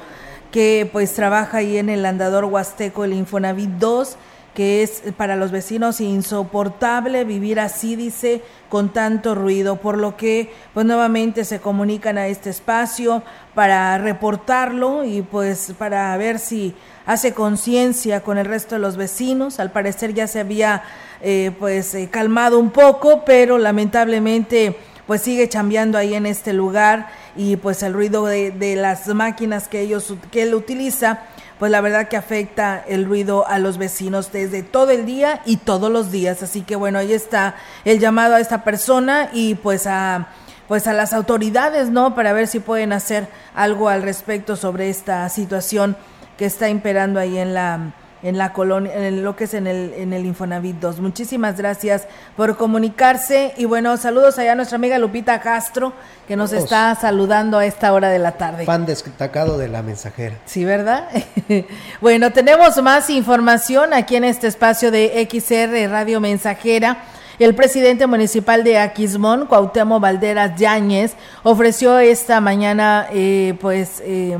que pues trabaja ahí en el andador huasteco, el Infonavit 2, que es para los vecinos insoportable vivir así, dice, con tanto ruido, por lo que pues nuevamente se comunican a este espacio para reportarlo y pues para ver si hace conciencia con el resto de los vecinos. Al parecer ya se había eh, pues eh, calmado un poco, pero lamentablemente pues sigue chambeando ahí en este lugar y pues el ruido de, de las máquinas que ellos que él utiliza pues la verdad que afecta el ruido a los vecinos desde todo el día y todos los días. Así que bueno, ahí está el llamado a esta persona y pues a pues a las autoridades, ¿no? Para ver si pueden hacer algo al respecto sobre esta situación que está imperando ahí en la en la colonia, en lo que es en el, en el Infonavit 2. Muchísimas gracias por comunicarse y bueno, saludos allá a nuestra amiga Lupita Castro, que nos está saludando a esta hora de la tarde. Fan destacado de la mensajera. Sí, ¿verdad? bueno, tenemos más información aquí en este espacio de XR Radio Mensajera. El presidente municipal de Aquismón, Cuauhtémoc Valderas Yáñez, ofreció esta mañana, eh, pues, eh,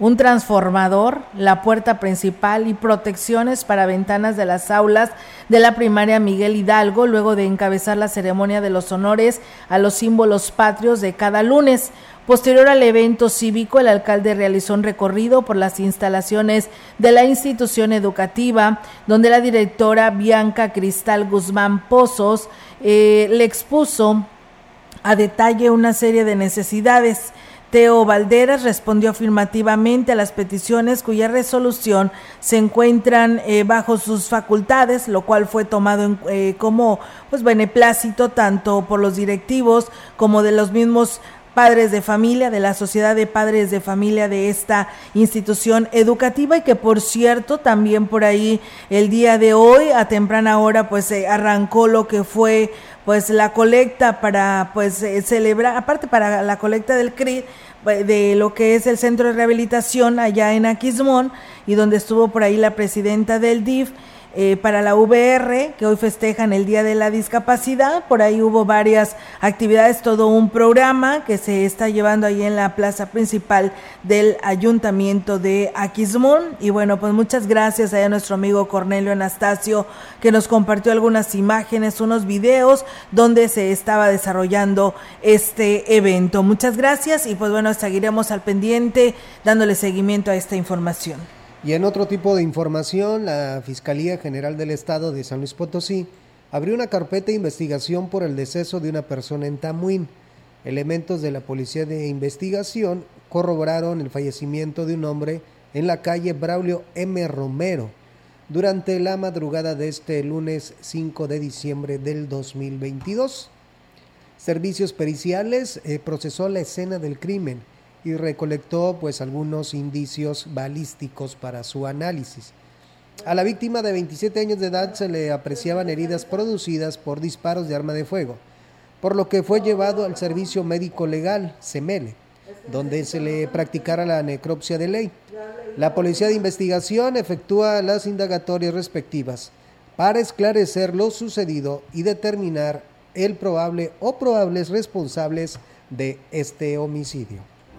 un transformador, la puerta principal y protecciones para ventanas de las aulas de la primaria Miguel Hidalgo, luego de encabezar la ceremonia de los honores a los símbolos patrios de cada lunes. Posterior al evento cívico, el alcalde realizó un recorrido por las instalaciones de la institución educativa, donde la directora Bianca Cristal Guzmán Pozos eh, le expuso a detalle una serie de necesidades. Teo Valderas respondió afirmativamente a las peticiones cuya resolución se encuentran eh, bajo sus facultades, lo cual fue tomado en, eh, como pues beneplácito tanto por los directivos como de los mismos padres de familia, de la Sociedad de Padres de Familia de esta institución educativa y que por cierto también por ahí el día de hoy a temprana hora pues se arrancó lo que fue pues la colecta para pues eh, celebrar, aparte para la colecta del CRID, de lo que es el centro de rehabilitación allá en Aquismón y donde estuvo por ahí la presidenta del DIF eh, para la VR, que hoy festejan el Día de la Discapacidad. Por ahí hubo varias actividades, todo un programa que se está llevando ahí en la plaza principal del Ayuntamiento de Aquismón. Y bueno, pues muchas gracias a nuestro amigo Cornelio Anastasio, que nos compartió algunas imágenes, unos videos donde se estaba desarrollando este evento. Muchas gracias y pues bueno, seguiremos al pendiente dándole seguimiento a esta información. Y en otro tipo de información, la Fiscalía General del Estado de San Luis Potosí abrió una carpeta de investigación por el deceso de una persona en Tamuín. Elementos de la Policía de Investigación corroboraron el fallecimiento de un hombre en la calle Braulio M. Romero durante la madrugada de este lunes 5 de diciembre del 2022. Servicios periciales eh, procesó la escena del crimen y recolectó pues algunos indicios balísticos para su análisis. A la víctima de 27 años de edad se le apreciaban heridas producidas por disparos de arma de fuego, por lo que fue llevado al servicio médico legal, CEMELE, donde se le practicara la necropsia de ley. La Policía de Investigación efectúa las indagatorias respectivas para esclarecer lo sucedido y determinar el probable o probables responsables de este homicidio.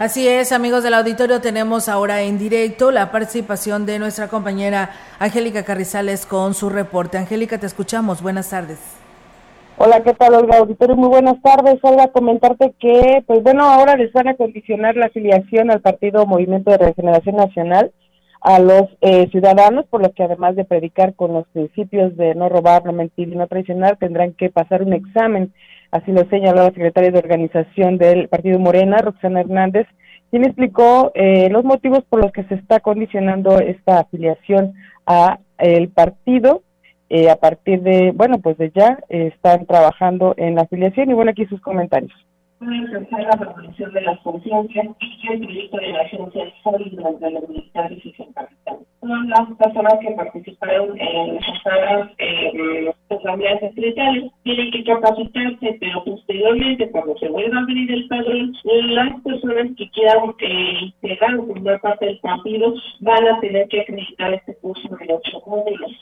Así es, amigos del auditorio, tenemos ahora en directo la participación de nuestra compañera Angélica Carrizales con su reporte. Angélica, te escuchamos. Buenas tardes. Hola, ¿qué tal, Olga Auditorio? Muy buenas tardes. Olga, comentarte que, pues bueno, ahora les van a condicionar la afiliación al Partido Movimiento de Regeneración Nacional a los eh, ciudadanos, por lo que además de predicar con los principios de no robar, no mentir y no traicionar, tendrán que pasar un examen. Así lo señaló la secretaria de organización del Partido Morena, Roxana Hernández, quien explicó eh, los motivos por los que se está condicionando esta afiliación a el partido. Eh, a partir de, bueno, pues de ya están trabajando en la afiliación y bueno, aquí sus comentarios alcanzar la revolución de las conciencias y el proyecto de la ciencia sólido entre los militares y sin Son las personas que participaron en las salas eh, asambleas especiales tienen que capacitarse, pero posteriormente, cuando se vuelva a abrir el padrón, las personas que quieran eh, integrar o formar parte del partido van a tener que acreditar este curso de ocho módulos.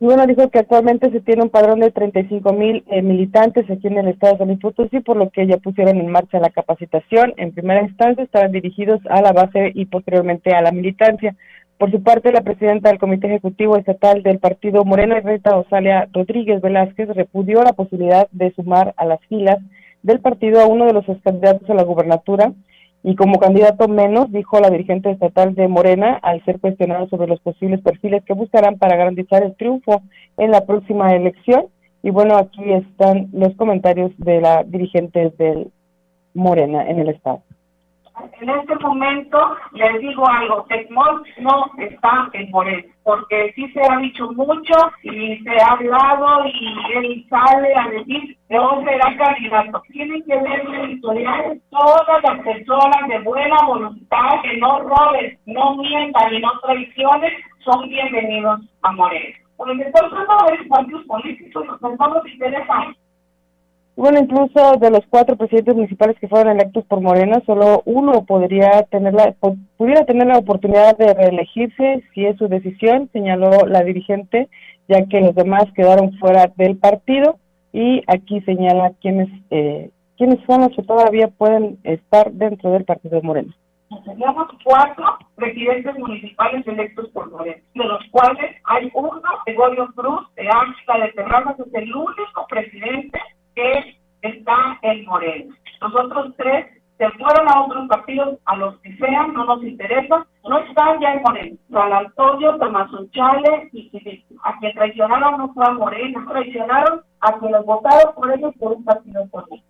Y bueno, dijo que actualmente se tiene un padrón de 35 mil eh, militantes aquí en el estado de San Luis Potosí, por lo que ya pusieron en marcha la capacitación. En primera instancia estaban dirigidos a la base y posteriormente a la militancia. Por su parte, la presidenta del Comité Ejecutivo Estatal del Partido Morena, Rita Osalia Rodríguez Velázquez, repudió la posibilidad de sumar a las filas del partido a uno de los candidatos a la gubernatura y como candidato menos, dijo la dirigente estatal de Morena, al ser cuestionado sobre los posibles perfiles que buscarán para garantizar el triunfo en la próxima elección. Y bueno, aquí están los comentarios de la dirigente del Morena en el estado en este momento les digo algo, Tecmol no está en Morena, porque sí se ha dicho mucho y se ha hablado y él sale a decir no será candidato. Tienen que ver en editorial todas las personas de buena voluntad que no roben, no mientan y no traicionen, son bienvenidos a Morena. Porque estamos hablando de partidos políticos, nos nos interesa bueno, incluso de los cuatro presidentes municipales que fueron electos por Morena, solo uno podría tener la, pudiera tener la oportunidad de reelegirse si es su decisión, señaló la dirigente, ya que los demás quedaron fuera del partido y aquí señala quiénes, eh, quiénes son los que todavía pueden estar dentro del partido de Morena. Tenemos cuatro presidentes municipales electos por Morena, de los cuales hay uno, Gregorio Cruz, de Ángela de es el único presidente que está en Morena. Nosotros tres se fueron a otros partidos, a los que sean, no nos interesa, no están ya en Morena. San Antonio, Tomás Unchale y A quien traicionaron no fue a Morena, traicionaron a quienes votaron por ellos por un partido político.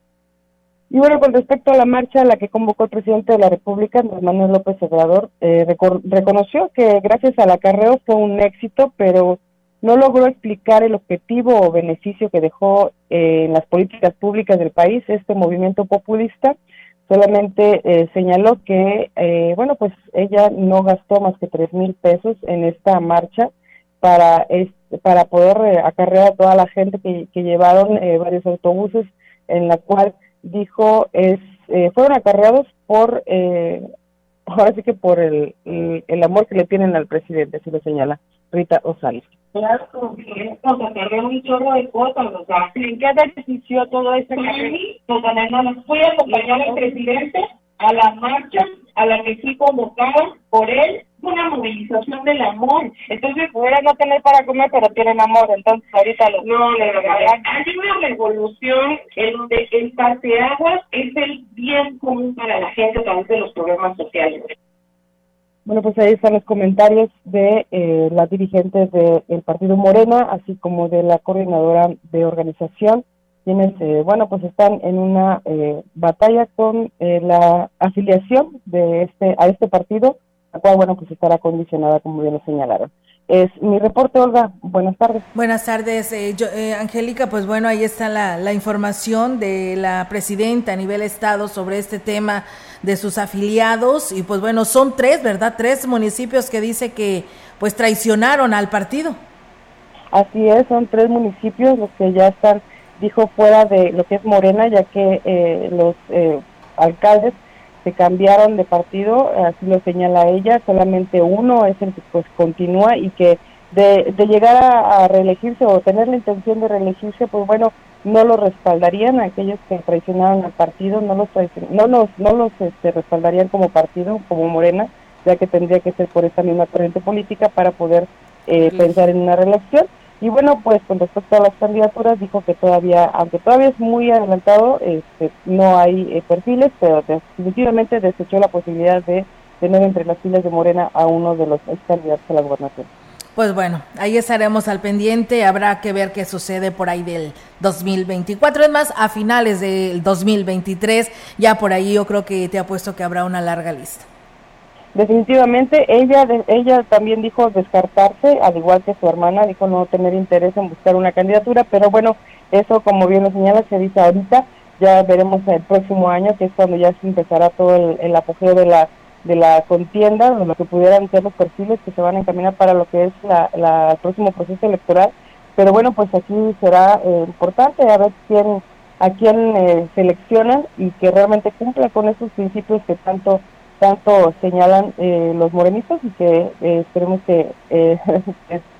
Y bueno, con respecto a la marcha a la que convocó el presidente de la República, Manuel López Obrador, eh, reconoció que gracias al acarreo fue un éxito, pero no logró explicar el objetivo o beneficio que dejó eh, en las políticas públicas del país este movimiento populista. Solamente eh, señaló que, eh, bueno, pues ella no gastó más que tres mil pesos en esta marcha para, para poder acarrear a toda la gente que, que llevaron varios autobuses, en la cual dijo es fueron acarreados por, ahora que por el, el, amor que le tienen al presidente, así lo señala Rita Osales. Claro, que nos acarreó un chorro de cosas, o sea, ¿en qué benefició todo este sí, pues nos fui a acompañar al presidente a la marcha a la que sí convocaron por él una movilización del amor. Entonces, pudiera no tener para comer, pero tienen amor. Entonces, ahorita lo. No, le Hay una revolución en donde el parteaguas es el bien común para la gente a través de los problemas sociales. Bueno, pues ahí están los comentarios de eh, las dirigentes del Partido Morena, así como de la coordinadora de organización, quienes, eh, bueno, pues están en una eh, batalla con la afiliación de este a este partido, la cual, bueno, pues estará condicionada, como bien lo señalaron. Es mi reporte, Olga. Buenas tardes. Buenas tardes, eh, eh, Angélica. Pues bueno, ahí está la, la, información de la presidenta a nivel estado sobre este tema de sus afiliados. Y pues bueno, son tres, ¿verdad? Tres municipios que dice que pues traicionaron al partido. Así es, son tres municipios los que ya están, dijo, fuera de lo que es Morena, ya que eh, los alcaldes se cambiaron de partido, así lo señala ella, solamente uno es el que pues continúa y que de, llegar a, reelegirse o tener la intención de reelegirse, pues bueno, no lo respaldarían aquellos que traicionaron al partido, no los no los no los este, respaldarían como partido, como Morena, ya que tendría que ser por esta misma corriente política para poder eh, pensar en una reelección. Y bueno, pues con respecto a las candidaturas, dijo que todavía, aunque todavía es muy adelantado, este, no hay eh, perfiles, pero definitivamente desechó la posibilidad de tener entre las filas de Morena a uno de los ex candidatos a la gobernación. Pues bueno, ahí estaremos al pendiente, habrá que ver qué sucede por ahí del 2024, es más, a finales del 2023, ya por ahí yo creo que te apuesto que habrá una larga lista. Definitivamente, ella, ella también dijo descartarse, al igual que su hermana, dijo no tener interés en buscar una candidatura, pero bueno, eso como bien lo señala, se dice ahorita, ya veremos el próximo año, que es cuando ya se empezará todo el, apogeo de la de la contienda, de lo que pudieran ser los perfiles que se van a encaminar para lo que es la, el próximo proceso electoral. Pero bueno, pues aquí será eh, importante a ver quién, a quién eh, seleccionan y que realmente cumpla con esos principios que tanto tanto señalan eh, los morenistas y que esperemos que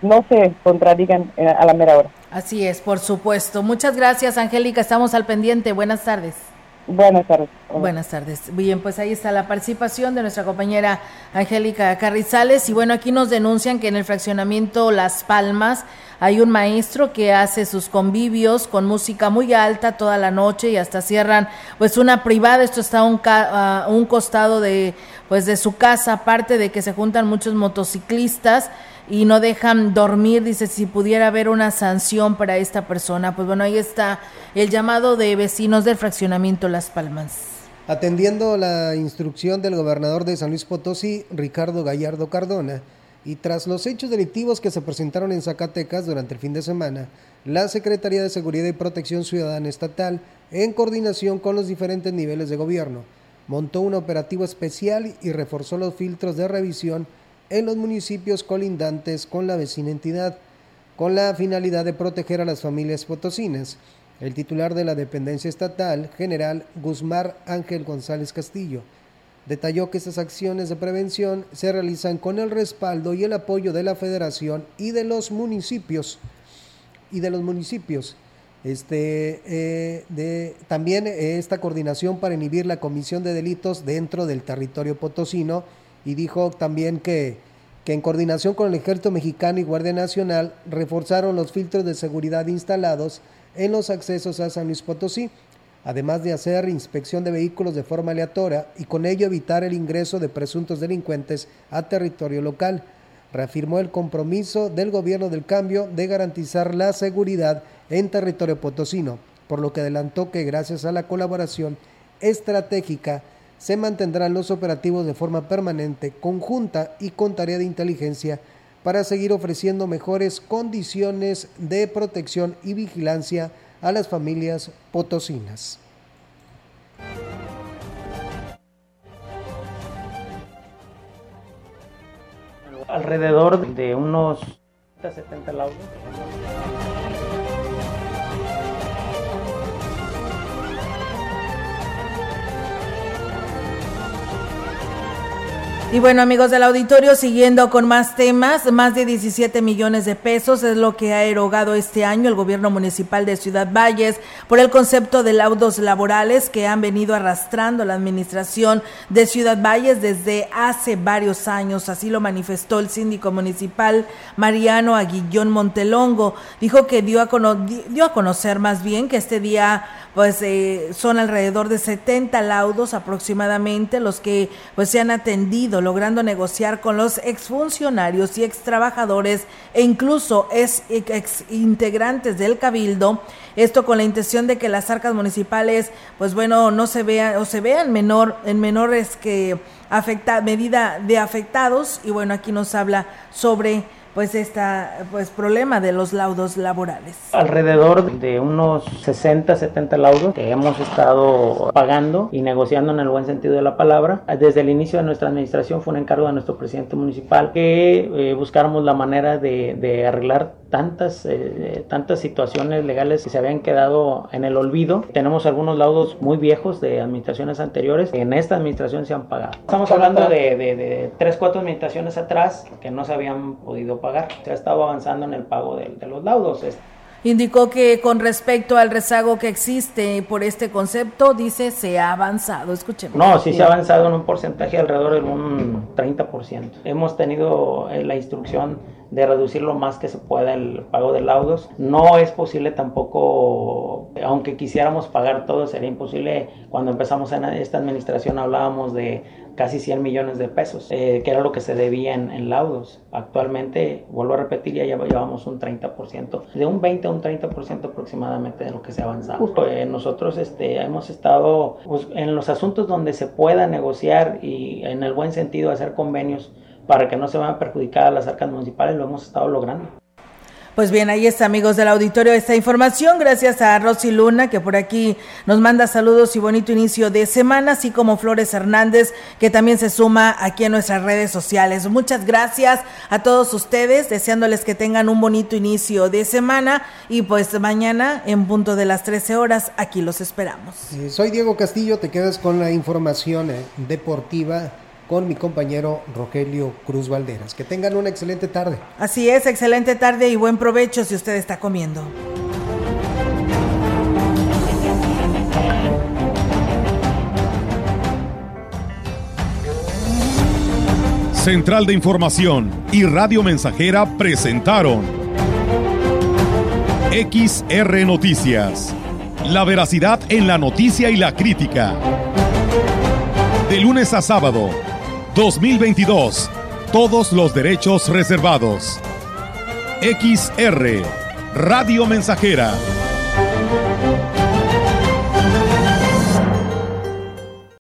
no se contradigan a la mera hora. Así es, por supuesto. Muchas gracias, Angélica. Estamos al pendiente. Buenas tardes. Buenas tardes. Buenas tardes. Bien, pues ahí está la participación de nuestra compañera Angélica Carrizales. Y bueno, aquí nos denuncian que en el fraccionamiento Las Palmas hay un maestro que hace sus convivios con música muy alta toda la noche y hasta cierran pues una privada. Esto está a un, un costado de pues de su casa, aparte de que se juntan muchos motociclistas y no dejan dormir, dice, si pudiera haber una sanción para esta persona. Pues bueno, ahí está el llamado de vecinos del fraccionamiento Las Palmas. Atendiendo la instrucción del gobernador de San Luis Potosí, Ricardo Gallardo Cardona, y tras los hechos delictivos que se presentaron en Zacatecas durante el fin de semana, la Secretaría de Seguridad y Protección Ciudadana Estatal, en coordinación con los diferentes niveles de gobierno, montó un operativo especial y reforzó los filtros de revisión en los municipios colindantes con la vecina entidad, con la finalidad de proteger a las familias potosinas. El titular de la dependencia estatal, general Guzmán Ángel González Castillo, detalló que estas acciones de prevención se realizan con el respaldo y el apoyo de la federación y de los municipios y de los municipios. Este, eh, de, también eh, esta coordinación para inhibir la comisión de delitos dentro del territorio potosino y dijo también que, que en coordinación con el Ejército Mexicano y Guardia Nacional reforzaron los filtros de seguridad instalados en los accesos a San Luis Potosí, además de hacer inspección de vehículos de forma aleatoria y con ello evitar el ingreso de presuntos delincuentes a territorio local. Reafirmó el compromiso del gobierno del cambio de garantizar la seguridad en territorio potosino, por lo que adelantó que gracias a la colaboración estratégica se mantendrán los operativos de forma permanente, conjunta y con tarea de inteligencia para seguir ofreciendo mejores condiciones de protección y vigilancia a las familias potosinas. Alrededor de unos 70 laudos. Y bueno, amigos del auditorio, siguiendo con más temas, más de 17 millones de pesos es lo que ha erogado este año el gobierno municipal de Ciudad Valles por el concepto de laudos laborales que han venido arrastrando la administración de Ciudad Valles desde hace varios años. Así lo manifestó el síndico municipal Mariano Aguillón Montelongo. Dijo que dio a, dio a conocer más bien que este día pues eh, son alrededor de 70 laudos aproximadamente los que pues se han atendido, logrando negociar con los exfuncionarios y extrabajadores e incluso ex, integrantes del cabildo, esto con la intención de que las arcas municipales pues bueno no se vean o se vean menor en menores que afecta medida de afectados. Y bueno aquí nos habla sobre pues esta pues problema de los laudos laborales. Alrededor de unos 60, 70 laudos que hemos estado pagando y negociando en el buen sentido de la palabra. Desde el inicio de nuestra administración fue un encargo de nuestro presidente municipal que eh, buscáramos la manera de, de arreglar tantas, eh, tantas situaciones legales que se habían quedado en el olvido. Tenemos algunos laudos muy viejos de administraciones anteriores que en esta administración se han pagado. Estamos hablando de, de, de 3, 4 administraciones atrás que no se habían podido pagar. Se ha estado avanzando en el pago de, de los laudos. Indicó que con respecto al rezago que existe por este concepto, dice, se ha avanzado. Escuchemos. No, sí se ha avanzado en un porcentaje alrededor de un 30%. Hemos tenido eh, la instrucción de reducir lo más que se pueda el pago de laudos. No es posible tampoco, aunque quisiéramos pagar todo, sería imposible. Cuando empezamos en esta administración hablábamos de casi 100 millones de pesos, eh, que era lo que se debía en, laudos. Actualmente, vuelvo a repetir, ya llevamos un 30%, de un 20 a un 30% aproximadamente de lo que se ha avanzado. Eh, nosotros este, hemos estado pues, en los asuntos donde se pueda negociar y en el buen sentido hacer convenios para que no se vayan a perjudicar las arcas municipales, lo hemos estado logrando. Pues bien, ahí está, amigos del auditorio, esta información. Gracias a Rosy Luna, que por aquí nos manda saludos y bonito inicio de semana, así como Flores Hernández, que también se suma aquí en nuestras redes sociales. Muchas gracias a todos ustedes, deseándoles que tengan un bonito inicio de semana. Y pues mañana, en punto de las 13 horas, aquí los esperamos. soy Diego Castillo, te quedas con la información eh, deportiva con mi compañero Rogelio Cruz Valderas. Que tengan una excelente tarde. Así es, excelente tarde y buen provecho si usted está comiendo. Central de Información y Radio Mensajera presentaron XR Noticias. La veracidad en la noticia y la crítica. De lunes a sábado 2022. Todos los derechos reservados. XR, Radio Mensajera